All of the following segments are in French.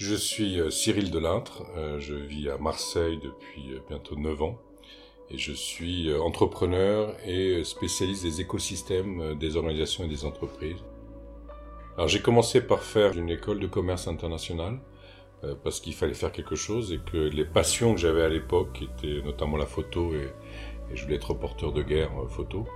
Je suis euh, Cyril Delintre, euh, je vis à Marseille depuis euh, bientôt 9 ans et je suis entrepreneur et spécialiste des écosystèmes des organisations et des entreprises. Alors j'ai commencé par faire une école de commerce international parce qu'il fallait faire quelque chose et que les passions que j'avais à l'époque, qui étaient notamment la photo et, je voulais être reporter de guerre photo,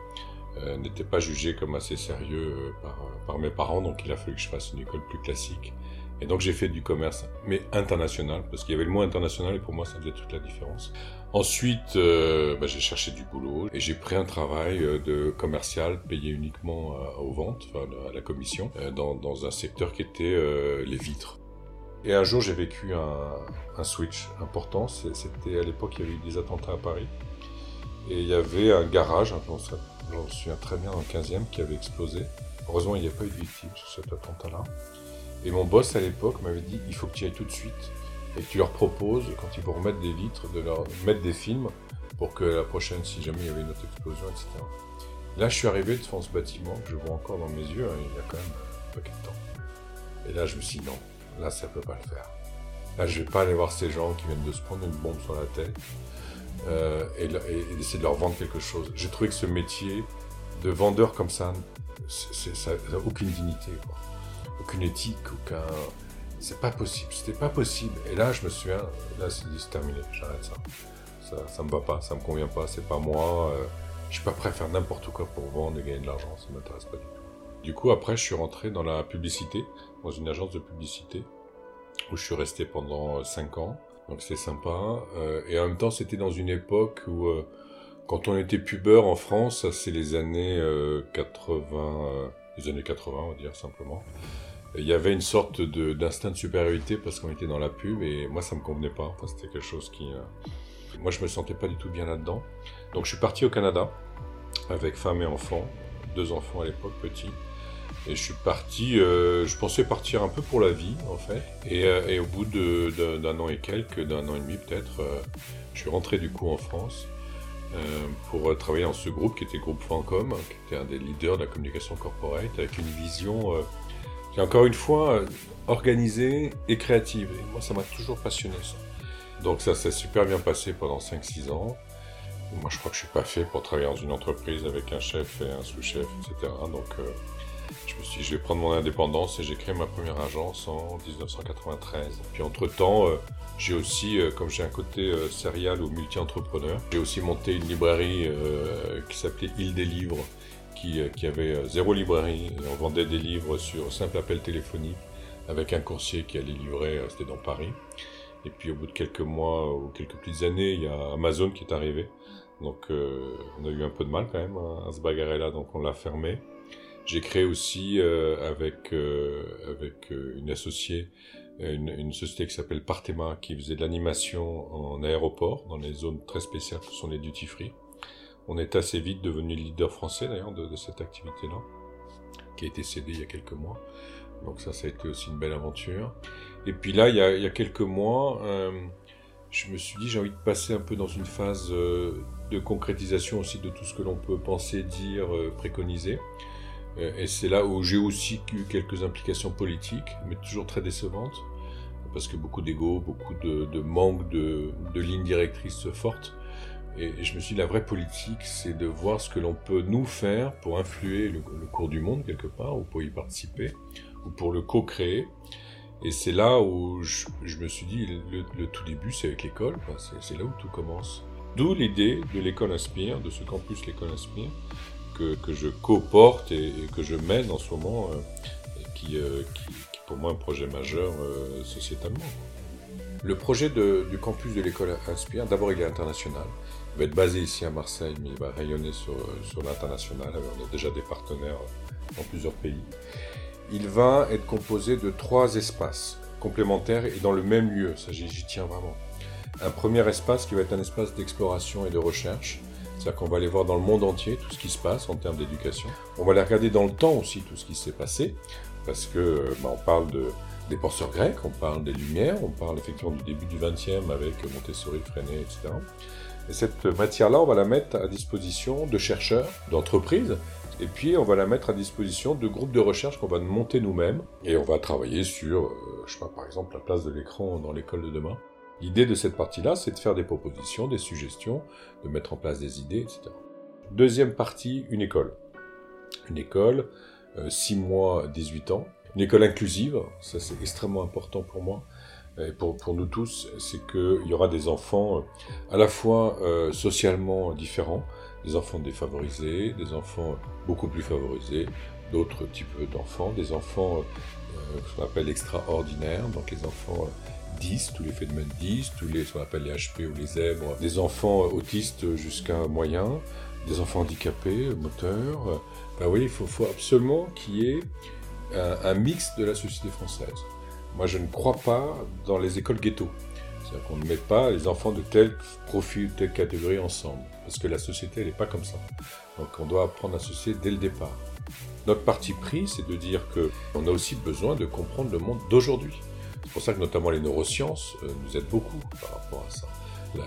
n'étaient pas jugées comme assez sérieux par, par mes parents, donc il a fallu que je fasse une école plus classique. Et donc j'ai fait du commerce, mais international, parce qu'il y avait le mot international et pour moi ça faisait toute la différence. Ensuite, euh, bah, j'ai cherché du boulot et j'ai pris un travail euh, de commercial payé uniquement euh, aux ventes, enfin, à la commission, dans, un secteur qui était les vitres. Et un jour j'ai vécu un, switch important, c'était à l'époque il y avait eu des attentats à Paris. Et il y avait un garage, j'en souviens très bien, dans le 15e, qui avait explosé. Heureusement, il n'y a pas eu de victimes sur cet attentat-là. Et mon boss à l'époque m'avait dit il faut que tu y ailles tout de suite et que tu leur proposes, quand ils vont remettre des vitres, de leur mettre des films pour que la prochaine, si jamais il y avait une autre explosion, etc. Là, je suis arrivé devant ce bâtiment que je vois encore dans mes yeux, hein, il y a quand même un paquet de temps. Et là, je me suis dit non, là, ça peut pas le faire. Là, je vais pas aller voir ces gens qui viennent de se prendre une bombe sur la tête euh, et, et, essayer de leur vendre quelque chose. J'ai trouvé que ce métier de vendeur comme ça, ça n'a aucune dignité. Aucune éthique, aucun. C'est pas possible, c'était pas possible. Et là, je me souviens, là, c'est terminé, j'arrête ça. ça. Ça me va pas, ça me convient pas, c'est pas moi. Euh, je suis pas prêt à faire n'importe quoi pour vendre et gagner de l'argent, ça m'intéresse pas du tout. Du coup, après, je suis rentré dans la publicité, dans une agence de publicité, où je suis resté pendant 5 ans. Donc c'était sympa. Euh, et en même temps, c'était dans une époque où, euh, quand on était pubeur en France, c'est les années 80, les années 80, on va dire simplement il y avait une sorte d'instinct de, supériorité parce qu'on était dans la pub et moi ça me convenait pas. C'était quelque chose qui, euh, moi je me sentais pas du tout bien là-dedans. Donc je suis parti au Canada avec femme et enfants, deux enfants à l'époque petits. Et je suis parti, euh, je pensais partir un peu pour la vie en fait. Et, euh, et au bout d'un an et quelques, d'un an et demi peut-être, je suis rentré du coup en France pour travailler dans ce groupe qui était Groupe Francom, qui était un des leaders de la communication corporate, avec une vision et encore une fois, euh, organisée et créative. Et moi, ça m'a toujours passionné, ça. Donc ça s'est super bien passé pendant 5-6 ans. moi, je crois que je suis pas fait pour travailler dans une entreprise avec un chef et un sous-chef, etc. Donc, euh, je me suis dit, je vais prendre mon indépendance et j'ai créé ma première agence en 1993. Puis entre-temps, euh, j'ai aussi, comme j'ai un côté serial ou multi-entrepreneur, j'ai aussi monté une librairie qui s'appelait Île des Livres, euh, qui, avait euh, zéro librairie. On vendait des livres sur simple appel téléphonique avec un coursier qui allait livrer, euh, c'était dans Paris. Et puis au bout de quelques mois ou quelques petites années, il y a Amazon qui est arrivé. Donc on a eu un peu de mal quand même à, se bagarrer là, donc on l'a fermé. J'ai créé aussi avec, avec une associée une, une, société qui s'appelle Partema qui faisait de l'animation en aéroport dans les zones très spéciales que sont les duty free. On est assez vite devenu leader français d'ailleurs de, cette activité-là, qui a été cédée il y a quelques mois. Donc ça, ça a été aussi une belle aventure. Et puis là, il y a, quelques mois, euh, je me suis dit, j'ai envie de passer un peu dans une phase euh, de concrétisation aussi de tout ce que l'on peut penser, dire, euh, préconiser. Et c'est là où j'ai aussi eu quelques implications politiques, mais toujours très décevantes, parce que beaucoup d'ego, beaucoup de, de manque de, de lignes directrices fortes. Et je me suis dit, la vraie politique, c'est de voir ce que l'on peut nous faire pour influer le, cours du monde quelque part, ou pour y participer, ou pour le co-créer. Et c'est là où je, me suis dit, le, tout début, c'est avec l'école, c'est là où tout commence. D'où l'idée de l'école Inspire, de ce campus l'école Inspire, que, je co-porte et, que je mène en ce moment, euh, qui, euh, qui, qui, pour moi, un projet majeur euh, sociétalement. Le projet du campus de l'école Inspire, d'abord il est international. Il va être basé ici à Marseille, mais il va rayonner sur, sur l'international. On a déjà des partenaires dans plusieurs pays. Il va être composé de trois espaces complémentaires et dans le même lieu. Ça, j'y tiens vraiment. Un premier espace qui va être un espace d'exploration et de recherche. C'est-à-dire qu'on va aller voir dans le monde entier tout ce qui se passe en termes d'éducation. On va aller regarder dans le temps aussi tout ce qui s'est passé, parce que bah, on parle de, des penseurs grecs, on parle des Lumières, on parle effectivement du début du XXe avec Montessori, Freinet, etc. Et cette matière-là, on va la mettre à disposition de chercheurs, d'entreprises, et puis on va la mettre à disposition de groupes de recherche qu'on va monter nous-mêmes, et on va travailler sur, euh, je sais pas, par exemple, la place de l'écran dans l'école de demain. L'idée de cette partie-là, c'est de faire des propositions, des suggestions, de mettre en place des idées, etc. Deuxième partie, une école. Une école, 6 euh, mois, 18 ans. Une école inclusive, ça c'est extrêmement important pour moi et pour, pour nous tous, c'est qu'il y aura des enfants euh, à la fois euh, socialement différents, des enfants défavorisés, des enfants beaucoup plus favorisés, d'autres types d'enfants, des enfants euh, ce qu'on appelle extraordinaires, donc les enfants 10, tous les phénomènes 10, tous les, ce qu'on appelle les HP ou les zèbres, des enfants autistes jusqu'à moyen, des enfants handicapés, moteurs. Ben oui, il faut, absolument qu'il y ait un, mix de la société française. Moi, je ne crois pas dans les écoles ghetto. C'est-à-dire qu'on ne met pas les enfants de tel profil, telle catégorie ensemble. Parce que la société, elle n'est pas comme ça. Donc on doit apprendre à associer dès le départ. Notre parti pris, c'est de dire qu'on a aussi besoin de comprendre le monde d'aujourd'hui. C'est pour ça que notamment les neurosciences euh, nous aident beaucoup par rapport à ça.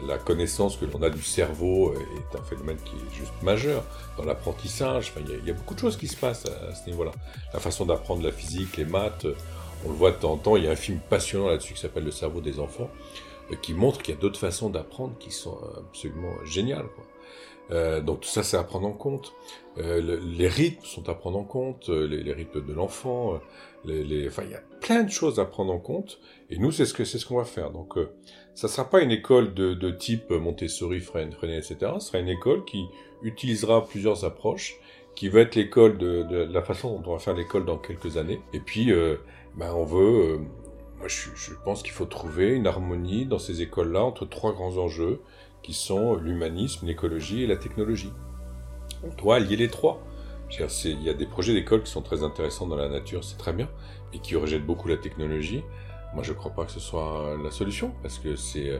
La, connaissance que l'on a du cerveau est un phénomène qui est juste majeur dans l'apprentissage. Enfin, il, y a, beaucoup de choses qui se passent à, à ce niveau-là. La façon d'apprendre la physique, les maths, on le voit de temps en temps, il y a un film passionnant là-dessus qui s'appelle Le cerveau des enfants, euh, qui montre qu'il y a d'autres façons d'apprendre qui sont absolument géniales. Euh, donc tout ça, c'est à prendre en compte. Euh, les rythmes sont à prendre en compte, les, rythmes de l'enfant. Il y a plein de choses à prendre en compte. Et nous, c'est ce qu'on va faire. Donc, ça sera pas une école de, type Montessori, Freinet, etc. Ce sera une école qui utilisera plusieurs approches, qui va être l'école de, la façon dont on va faire l'école dans quelques années. Et puis, ben, on veut, euh, moi je, je pense qu'il faut trouver une harmonie dans ces écoles-là entre trois grands enjeux qui sont l'humanisme, l'écologie et la technologie. On doit allier les trois. Il y a des projets d'école qui sont très intéressants dans la nature, c'est très bien, mais qui rejettent beaucoup la technologie. Moi, je ne crois pas que ce soit la solution, parce que c'est euh,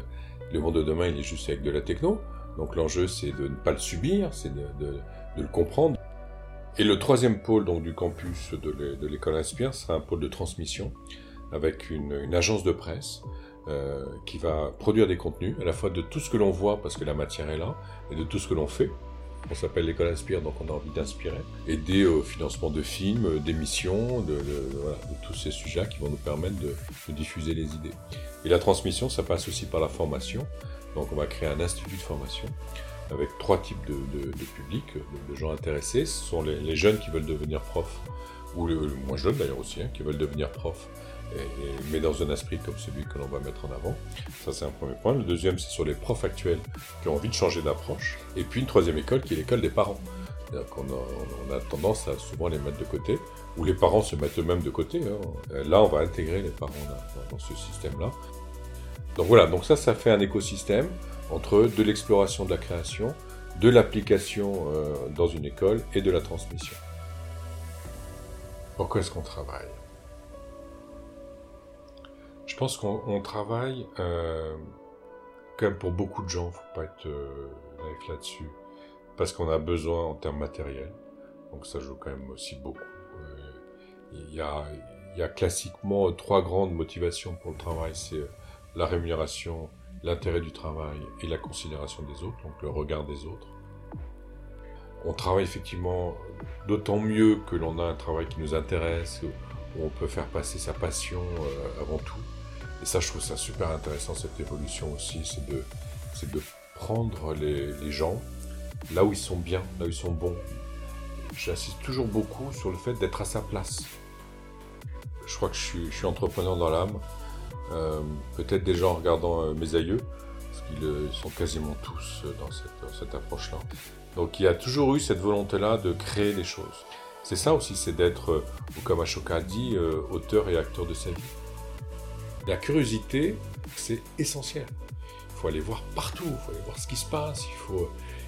le monde de demain, il est juste avec de la techno. Donc l'enjeu, c'est de ne pas le subir, c'est de, le comprendre, et le troisième pôle donc, du campus de l'école Inspire sera un pôle de transmission avec une, une agence de presse euh, qui va produire des contenus, à la fois de tout ce que l'on voit parce que la matière est là, et de tout ce que l'on fait. On s'appelle l'école Inspire, donc on a envie d'inspirer. Aider au financement de films, d'émissions, de, tous ces sujets qui vont nous permettre de, diffuser les idées. Et la transmission, ça passe aussi par la formation. Donc on va créer un institut de formation avec trois types de, publics, de, gens intéressés. Ce sont les, jeunes qui veulent devenir profs, ou les, moins jeunes d'ailleurs aussi, hein, qui veulent devenir profs, mais dans un esprit comme celui que l'on va mettre en avant. Ça, c'est un premier point. Le deuxième, c'est sur les profs actuels qui ont envie de changer d'approche. Et puis une troisième école qui est l'école des parents. On a, on a, tendance à souvent les mettre de côté, ou les parents se mettent eux-mêmes de côté. Hein. Là, on va intégrer les parents dans ce système-là. Donc voilà, donc ça, ça fait un écosystème entre de l'exploration de la création, de l'application euh, dans une école et de la transmission. Pourquoi est-ce qu'on travaille? Je pense qu'on travaille, euh, comme pour beaucoup de gens, il ne faut pas être euh, naïf là-dessus, parce qu'on a besoin en termes matériels. Donc ça joue quand même aussi beaucoup. Euh, il y, a, il y a classiquement trois grandes motivations pour le travail. C'est la rémunération, l'intérêt du travail et la considération des autres, donc le regard des autres. On travaille effectivement d'autant mieux que l'on a un travail qui nous intéresse, où on peut faire passer sa passion euh, avant tout. Et ça, je trouve ça super intéressant, cette évolution aussi, c'est de, prendre les, gens là où ils sont bien, là où ils sont bons. J'insiste toujours beaucoup sur le fait d'être à sa place. Je crois que je suis, entrepreneur dans l'âme. Euh, peut-être déjà en regardant euh, mes aïeux, parce qu'ils euh, sont quasiment tous dans cette, approche-là. Donc il y a toujours eu cette volonté-là de créer des choses. C'est ça aussi, c'est d'être, comme Ashoka dit, auteur et acteur de sa vie. La curiosité, c'est essentiel. Il faut aller voir partout, il faut aller voir ce qui se passe, il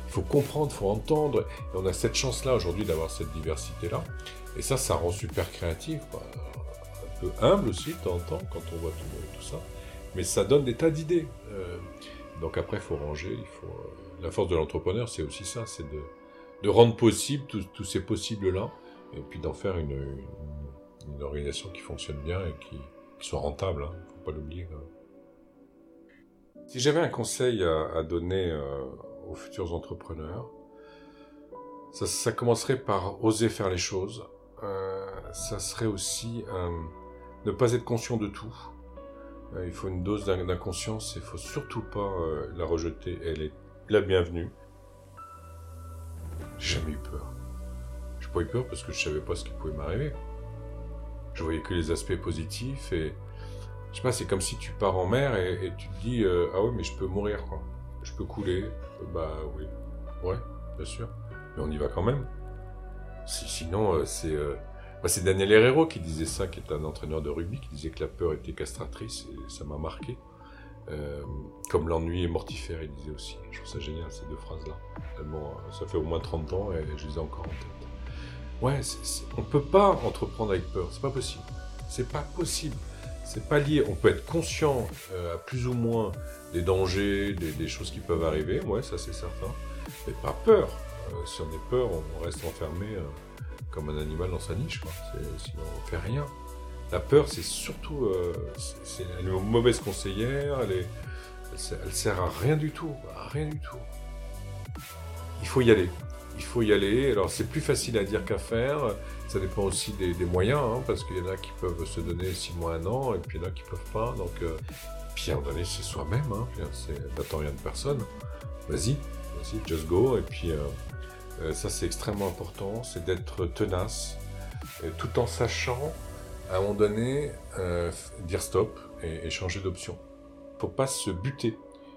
faut, comprendre, il faut entendre. Et on a cette chance-là aujourd'hui d'avoir cette diversité-là. Et ça, ça rend super créatif. Quoi peu humble aussi de temps en temps quand on voit tout, tout ça, mais ça donne des tas d'idées. Euh, donc après, il faut ranger. Euh, la force de l'entrepreneur, c'est aussi ça, c'est de, rendre possible tous ces possibles-là, et puis d'en faire une, une, une, organisation qui fonctionne bien et qui, soit rentable. Hein, ne faut pas l'oublier. Si j'avais un conseil à, donner euh, aux futurs entrepreneurs, ça, commencerait par oser faire les choses. Euh, ça serait aussi euh, ne pas être conscient de tout. il faut une dose d'inconscience il faut surtout pas la rejeter. Elle est la bienvenue. J'ai jamais eu peur. J'ai pas eu peur parce que je savais pas ce qui pouvait m'arriver. Je voyais que les aspects positifs et je sais pas, c'est comme si tu pars en mer et, tu te dis euh, ah oui mais je peux mourir quoi, je peux couler, bah oui, ouais, bien sûr, mais on y va quand même. sinon euh, c'est euh, bah, c'est Daniel Herrero qui disait ça, qui est un entraîneur de rugby, qui disait que la peur était castratrice et ça m'a marqué. comme l'ennui est mortifère, il disait aussi. Je trouve ça génial ces deux phrases-là. ça fait au moins 30 ans et je les ai encore en tête. Ouais, on peut pas entreprendre avec peur, c'est pas possible. C'est pas possible. C'est pas lié. On peut être conscient euh, à plus ou moins des dangers, des, choses qui peuvent arriver, ouais, ça c'est certain. Mais pas peur. Euh, si on est peur, on reste enfermé euh, comme un animal dans sa niche, quoi. Sinon on fait rien. La peur, c'est surtout, c'est une mauvaise conseillère. Elle, est, elle, sert à rien du tout, à rien du tout. Il faut y aller il faut y aller. Alors c'est plus facile à dire qu'à faire. Ça dépend aussi des, moyens, hein, parce qu'il y en a qui peuvent se donner six mois, un an, et puis il y en a qui peuvent pas. Donc, euh, puis à un moment donné, c'est soi-même. Hein, N'attends rien de personne. Vas-y, vas-y, just go. Et puis euh, euh, ça, c'est extrêmement important, c'est d'être tenace, tout en sachant à un moment donné dire stop et, et changer d'option. Il faut pas se buter,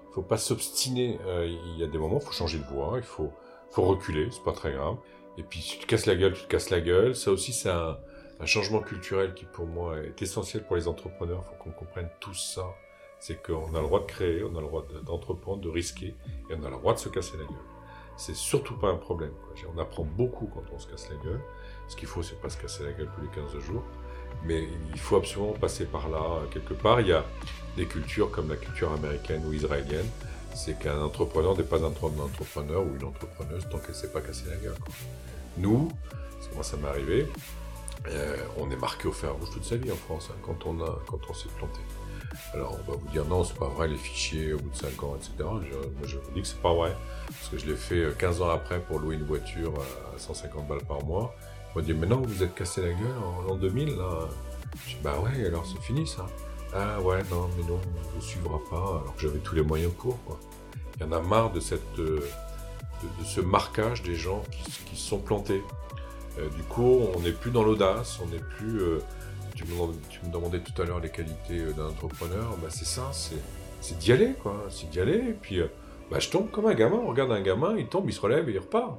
il faut pas s'obstiner. il y a des moments, faut changer de voie, il faut faut reculer, c'est pas très grave. Et puis si tu te casses la gueule, tu te casses la gueule. Ça aussi, c'est un, changement culturel qui pour moi est essentiel pour les entrepreneurs. Il faut qu'on comprenne tout ça. C'est qu'on a le droit de créer, on a le droit d'entreprendre, de risquer, et on a le droit de se casser la gueule. C'est surtout pas un problème. On apprend beaucoup quand on se casse la gueule. Ce qu'il faut, c'est pas se casser la gueule tous les 15 jours. Mais il faut absolument passer par là. Quelque part, il y a des cultures comme la culture américaine ou israélienne c'est qu'un entrepreneur n'est pas un entrepreneur ou une entrepreneuse tant qu'elle ne s'est pas cassé la gueule. Nous, moi ça m'est arrivé, euh, on est marqué au fer rouge toute sa vie en France hein, quand on, a, quand on s'est planté. Alors on va vous dire non, c'est pas vrai, les fichiers au bout de 5 ans, etc. Moi je vous dis que c'est pas vrai, parce que je l'ai fait 15 euh, ans après pour louer une voiture à 150 balles par mois. On m'a dit, mais non, vous êtes cassé la gueule en l'an 2000, là. Je dis, bah ouais, alors c'est fini ça. Ah ouais, non, mais non, on ne suivra pas, alors que j'avais tous les moyens pour. Il y en a marre de, cette, euh, de, ce marquage des gens qui, se sont plantés. Euh, du coup, on n'est plus dans l'audace, on n'est plus. Euh, tu, me, demandais tout à l'heure les qualités d'un entrepreneur, bah, c'est ça, c'est d'y aller, quoi. C'est d'y aller, et puis bah, je tombe comme un gamin. On regarde un gamin, il tombe, il se relève et il repart.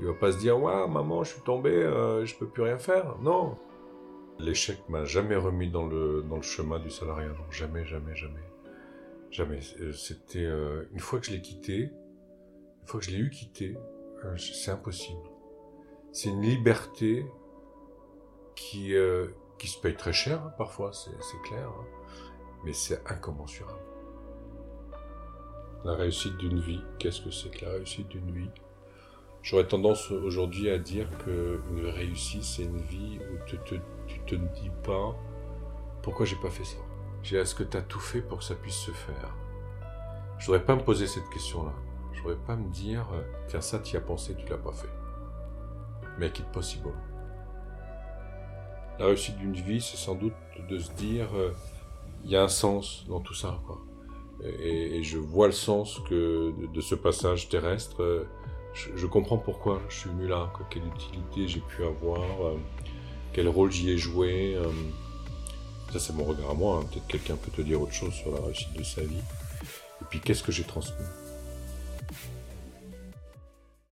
Il va pas se dire, ouais, maman, je suis tombé, je peux plus rien faire. Non, L'échec m'a jamais remis dans le, dans le chemin du salariat. Non, jamais, jamais, jamais. Jamais. Euh, c'était euh, une fois que je l'ai quitté, une fois que je l'ai eu quitté, euh, c'est impossible. C'est une liberté qui, qui se paye très cher, hein, parfois, c'est clair, hein. mais c'est incommensurable. La réussite d'une vie, qu'est-ce que c'est que la réussite d'une vie? J'aurais tendance aujourd'hui à dire qu'une réussite, c'est une vie où tu te, te dis pas pourquoi j'ai pas fait ça. Est-ce que tu as tout fait pour que ça puisse se faire Je voudrais pas me poser cette question-là. Je voudrais pas me dire tiens ça tu y as pensé, tu l'as pas fait. Make it possible. La réussite d'une vie, c'est sans doute de se dire il y a un sens dans tout ça. Quoi. Et, je vois le sens que de ce passage terrestre je, comprends pourquoi je suis venu là, quelle utilité j'ai pu avoir, euh, quel rôle j'y ai joué. Euh. ça, c'est mon regard à moi. Hein. Peut-être quelqu'un peut te dire autre chose sur la réussite de sa vie. Et puis, qu'est-ce que j'ai transmis?